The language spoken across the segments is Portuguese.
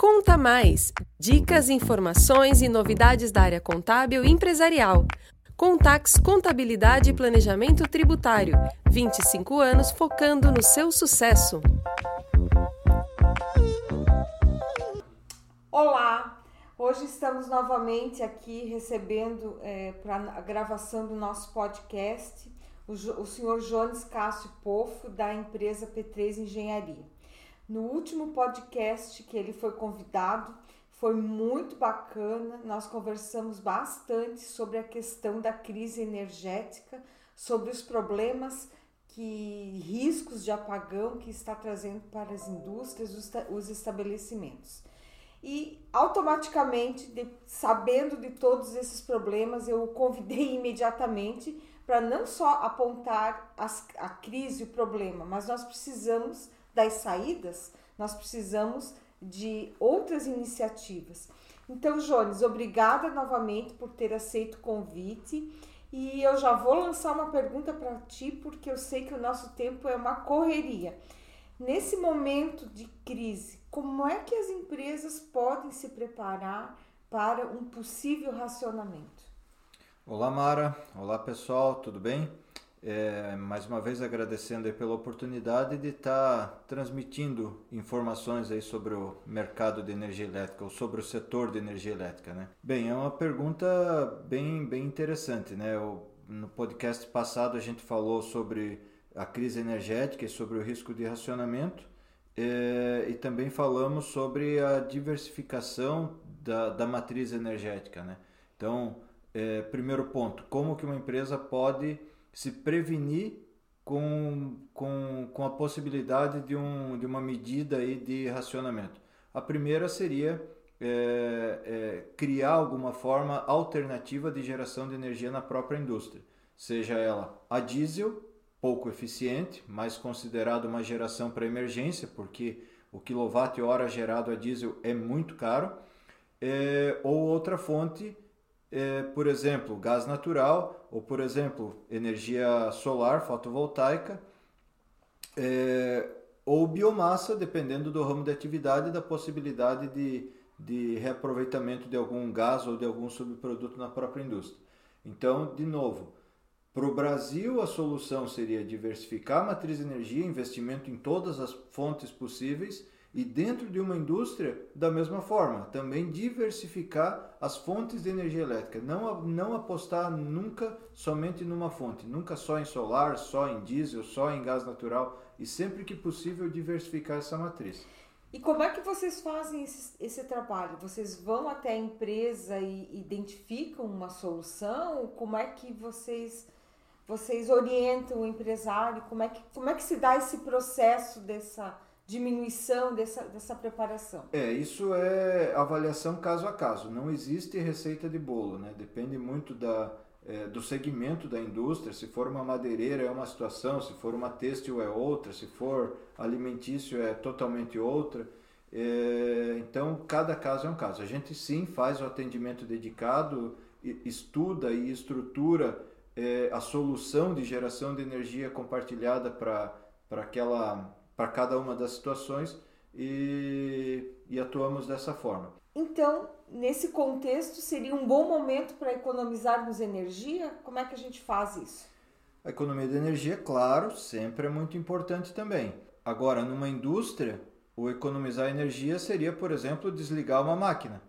Conta Mais! Dicas, informações e novidades da área contábil e empresarial. Contax Contabilidade e Planejamento Tributário. 25 anos focando no seu sucesso. Olá! Hoje estamos novamente aqui recebendo é, para a gravação do nosso podcast o, o senhor Jones Cássio Pofo, da empresa P3 Engenharia. No último podcast que ele foi convidado, foi muito bacana. Nós conversamos bastante sobre a questão da crise energética, sobre os problemas que riscos de apagão que está trazendo para as indústrias, os estabelecimentos. E automaticamente, de, sabendo de todos esses problemas, eu o convidei imediatamente para não só apontar as, a crise, o problema, mas nós precisamos das saídas, nós precisamos de outras iniciativas. Então, Jones, obrigada novamente por ter aceito o convite. E eu já vou lançar uma pergunta para ti, porque eu sei que o nosso tempo é uma correria. Nesse momento de crise, como é que as empresas podem se preparar para um possível racionamento? Olá, Mara. Olá, pessoal. Tudo bem? É, mais uma vez agradecendo pela oportunidade de estar tá transmitindo informações aí sobre o mercado de energia elétrica ou sobre o setor de energia elétrica, né? Bem, é uma pergunta bem, bem interessante, né? O, no podcast passado a gente falou sobre a crise energética e sobre o risco de racionamento é, e também falamos sobre a diversificação da, da matriz energética, né? Então, é, primeiro ponto, como que uma empresa pode se prevenir com, com, com a possibilidade de, um, de uma medida aí de racionamento. A primeira seria é, é, criar alguma forma alternativa de geração de energia na própria indústria, seja ela a diesel, pouco eficiente, mas considerado uma geração para emergência, porque o quilowatt-hora gerado a diesel é muito caro, é, ou outra fonte é, por exemplo, gás natural ou, por exemplo, energia solar fotovoltaica é, ou biomassa, dependendo do ramo de atividade e da possibilidade de, de reaproveitamento de algum gás ou de algum subproduto na própria indústria. Então, de novo, para o Brasil, a solução seria diversificar a matriz de energia, investimento em todas as fontes possíveis e dentro de uma indústria, da mesma forma, também diversificar as fontes de energia elétrica. Não, não apostar nunca somente numa fonte, nunca só em solar, só em diesel, só em gás natural e sempre que possível diversificar essa matriz. E como é que vocês fazem esse, esse trabalho? Vocês vão até a empresa e identificam uma solução? Como é que vocês vocês orientam o empresário? Como é que, como é que se dá esse processo dessa diminuição dessa, dessa preparação? É, isso é avaliação caso a caso. Não existe receita de bolo, né? Depende muito da, é, do segmento da indústria. Se for uma madeireira é uma situação, se for uma têxtil é outra, se for alimentício é totalmente outra. É, então, cada caso é um caso. A gente sim faz o atendimento dedicado, estuda e estrutura é, a solução de geração de energia compartilhada para aquela para cada uma das situações e, e atuamos dessa forma. Então, nesse contexto, seria um bom momento para economizarmos energia? Como é que a gente faz isso? A economia de energia, claro, sempre é muito importante também. Agora, numa indústria, o economizar energia seria, por exemplo, desligar uma máquina.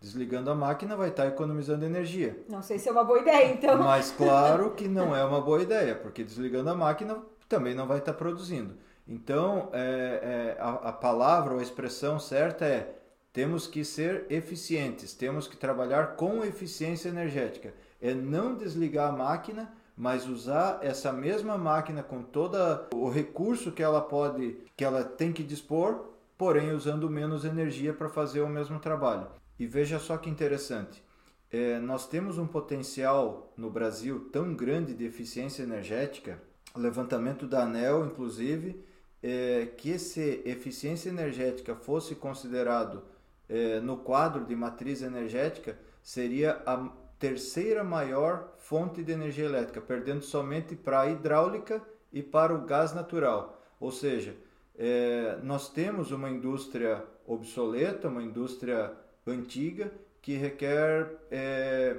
Desligando a máquina vai estar economizando energia. Não sei se é uma boa ideia, então. Mas claro que não é uma boa ideia, porque desligando a máquina também não vai estar produzindo. Então, é, é, a, a palavra ou a expressão certa é temos que ser eficientes, temos que trabalhar com eficiência energética. É não desligar a máquina, mas usar essa mesma máquina com todo o recurso que ela pode, que ela tem que dispor, porém usando menos energia para fazer o mesmo trabalho. E veja só que interessante, é, nós temos um potencial no Brasil tão grande de eficiência energética, levantamento da ANEL, inclusive, é, que se eficiência energética fosse considerado é, no quadro de matriz energética, seria a terceira maior fonte de energia elétrica, perdendo somente para a hidráulica e para o gás natural. Ou seja, é, nós temos uma indústria obsoleta, uma indústria antiga que requer é,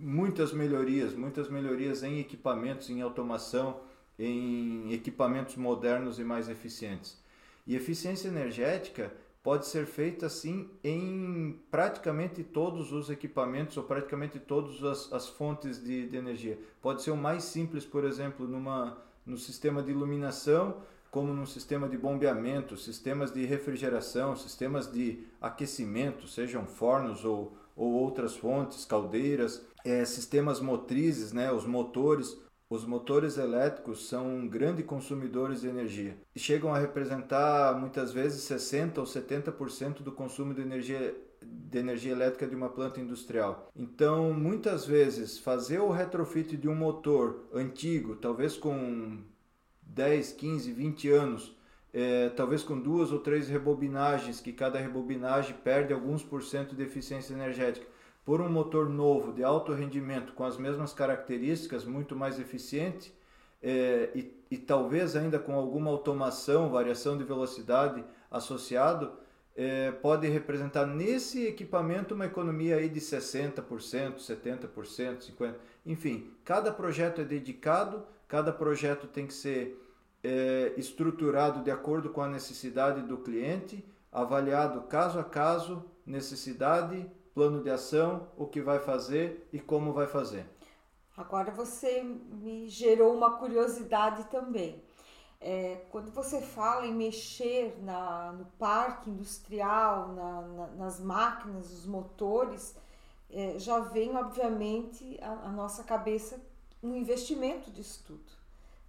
muitas melhorias, muitas melhorias em equipamentos, em automação, em equipamentos modernos e mais eficientes. E eficiência energética pode ser feita assim em praticamente todos os equipamentos ou praticamente todas as, as fontes de, de, energia. Pode ser o mais simples, por exemplo, numa, no sistema de iluminação, como no sistema de bombeamento, sistemas de refrigeração, sistemas de aquecimento, sejam fornos ou, ou outras fontes, caldeiras, é, sistemas motrizes, né, os motores, os motores elétricos são grandes consumidores de energia e chegam a representar muitas vezes 60 ou 70% do consumo de energia de energia elétrica de uma planta industrial. Então, muitas vezes fazer o retrofit de um motor antigo, talvez com 10, 15, 20 anos, é, talvez com duas ou três rebobinagens, que cada rebobinagem perde alguns por cento de eficiência energética por um motor novo de alto rendimento com as mesmas características, muito mais eficiente é, e, e, talvez ainda com alguma automação, variação de velocidade associado, é, pode representar nesse equipamento uma economia aí de 60%, 70%, 50%, enfim, cada projeto é dedicado, cada projeto tem que ser é, estruturado de acordo com a necessidade do cliente, avaliado caso a caso, necessidade, plano de ação, o que vai fazer e como vai fazer. Agora você me gerou uma curiosidade também. É, quando você fala em mexer na, no parque industrial, na, na, nas máquinas, os motores, é, já vem obviamente a, nossa cabeça um investimento de estudo.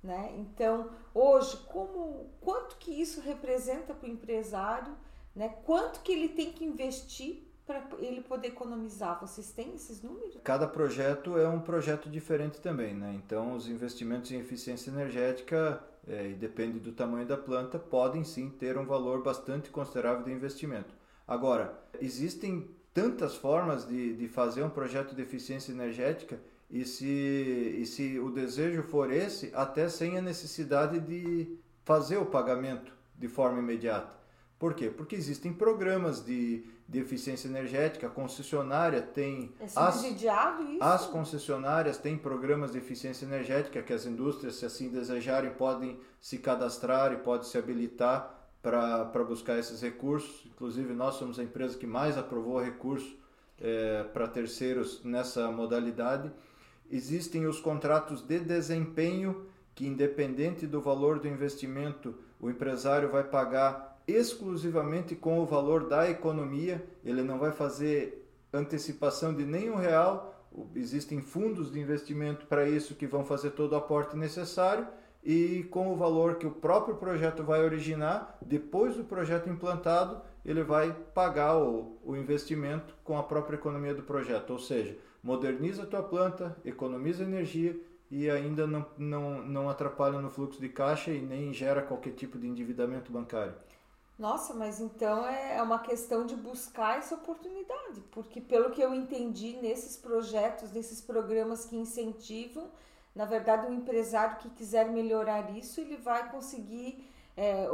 Né? Então, hoje, como, quanto que isso representa para o empresário, né? quanto que ele tem que investir para ele poder economizar? Vocês têm esses números? Cada projeto é um projeto diferente também, né? Então, os investimentos em eficiência energética, é, e depende do tamanho da planta, podem sim ter um valor bastante considerável de investimento. Agora, existem tantas formas de, de fazer um projeto de eficiência energética e se, e se o desejo for esse, até sem a necessidade de fazer o pagamento de forma imediata. Por quê? Porque existem programas de, de eficiência energética, a concessionária tem. É subsidiado as, isso? As concessionárias têm programas de eficiência energética que as indústrias, se assim desejarem, podem se cadastrar e podem se habilitar para buscar esses recursos. Inclusive, nós somos a empresa que mais aprovou recurso é, para terceiros nessa modalidade. Existem os contratos de desempenho, que, independente do valor do investimento, o empresário vai pagar exclusivamente com o valor da economia, ele não vai fazer antecipação de nenhum real, existem fundos de investimento para isso que vão fazer todo o aporte necessário. E com o valor que o próprio projeto vai originar, depois do projeto implantado, ele vai pagar o, o investimento com a própria economia do projeto, ou seja, moderniza a tua planta, economiza energia e ainda não, não, não atrapalha no fluxo de caixa e nem gera qualquer tipo de endividamento bancário. Nossa, mas então é, é uma questão de buscar essa oportunidade, porque pelo que eu entendi nesses projetos, nesses programas que incentivam, na verdade, o um empresário que quiser melhorar isso, ele vai conseguir, é,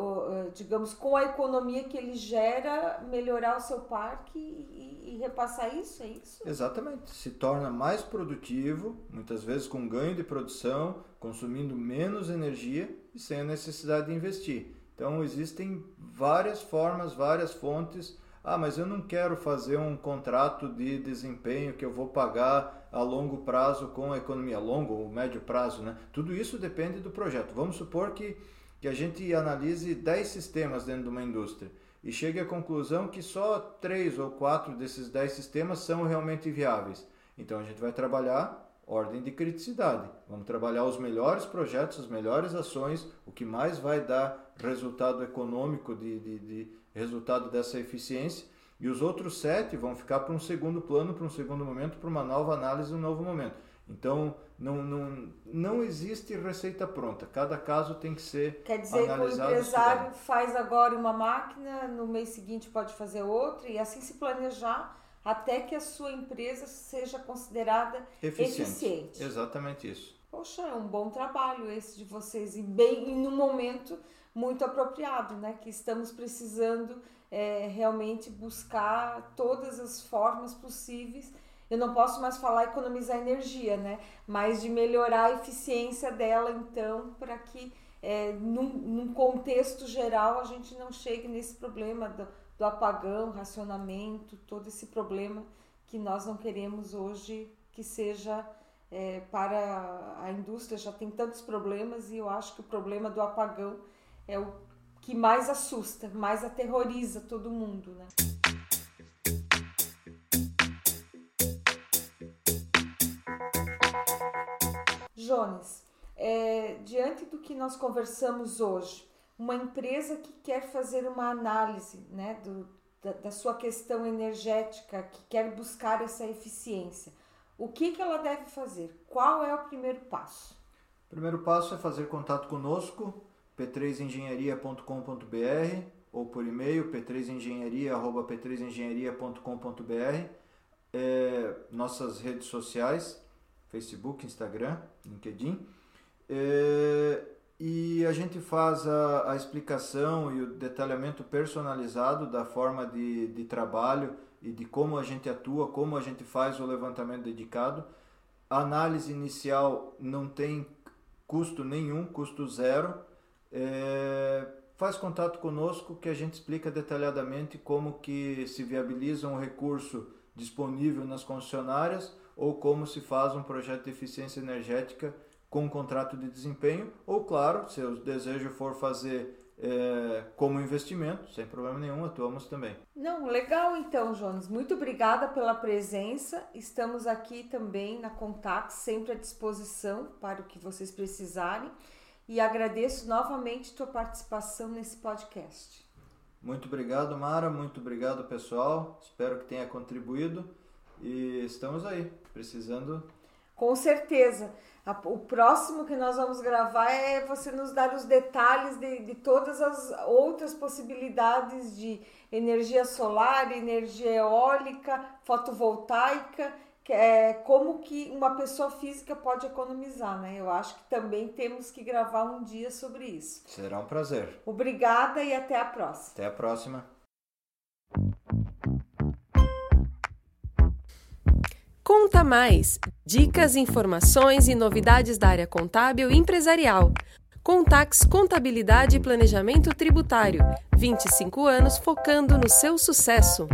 digamos, com a economia que ele gera, melhorar o seu parque e, e, repassar isso, é isso? Exatamente. Se torna mais produtivo, muitas vezes com ganho de produção, consumindo menos energia e sem a necessidade de investir. Então existem várias formas, várias fontes. Ah, mas eu não quero fazer um contrato de desempenho que eu vou pagar a longo prazo com a economia, longo ou médio prazo, né? Tudo isso depende do projeto. Vamos supor que, que a gente analise 10 sistemas dentro de uma indústria e chegue à conclusão que só 3 ou 4 desses 10 sistemas são realmente viáveis. Então a gente vai trabalhar ordem de criticidade. Vamos trabalhar os melhores projetos, as melhores ações, o que mais vai dar resultado econômico, de, de, de resultado dessa eficiência. E os outros sete vão ficar para um segundo plano, para um segundo momento, para uma nova análise, um novo momento. Então, não, não, não existe receita pronta. Cada caso tem que ser Quer dizer que o empresário faz agora uma máquina, no mês seguinte pode fazer outra, e assim se planejar até que a sua empresa seja considerada eficiente. eficiente. Exatamente isso. Poxa, é um bom trabalho esse de vocês e bem em um momento muito apropriado, né? Que estamos precisando é, realmente buscar todas as formas possíveis. Eu não posso mais falar economizar energia, né? Mas de melhorar a eficiência dela, então, para que é, num, num, contexto geral a gente não chegue nesse problema do, do apagão, racionamento, todo esse problema que nós não queremos hoje que seja é, para a indústria já tem tantos problemas e eu acho que o problema do apagão é o que mais assusta, mais aterroriza todo mundo, né? Jones, é, diante do que nós conversamos hoje, uma empresa que quer fazer uma análise né, do, da, da, sua questão energética, que quer buscar essa eficiência, o que, que ela deve fazer? Qual é o primeiro passo? O primeiro passo é fazer contato conosco, p3engenharia.com.br ou por e-mail p3engenharia.p3engenharia.com.br é, nossas redes sociais, Facebook, Instagram, LinkedIn. É, e a gente faz a, a, explicação e o detalhamento personalizado da forma de, de trabalho e de como a gente atua, como a gente faz o levantamento dedicado. A análise inicial não tem custo nenhum, custo zero. É, faz contato conosco que a gente explica detalhadamente como que se viabiliza um recurso disponível nas concessionárias ou como se faz um projeto de eficiência energética com um contrato de desempenho, ou claro, se o desejo for fazer é, como investimento, sem problema nenhum, atuamos também. Não, legal então, Jones. Muito obrigada pela presença. Estamos aqui também na Contact, sempre à disposição para o que vocês precisarem. E agradeço novamente tua participação nesse podcast. Muito obrigado, Mara. Muito obrigado, pessoal. Espero que tenha contribuído. E estamos aí, precisando. Com certeza. O próximo que nós vamos gravar é você nos dar os detalhes de, de todas as outras possibilidades de energia solar, energia eólica, fotovoltaica, que é, como que uma pessoa física pode economizar, né? Eu acho que também temos que gravar um dia sobre isso. Será um prazer. Obrigada e até a próxima. Até a próxima. Conta Mais! Dicas, informações e novidades da área contábil e empresarial. Contax Contabilidade e Planejamento Tributário. 25 anos focando no seu sucesso.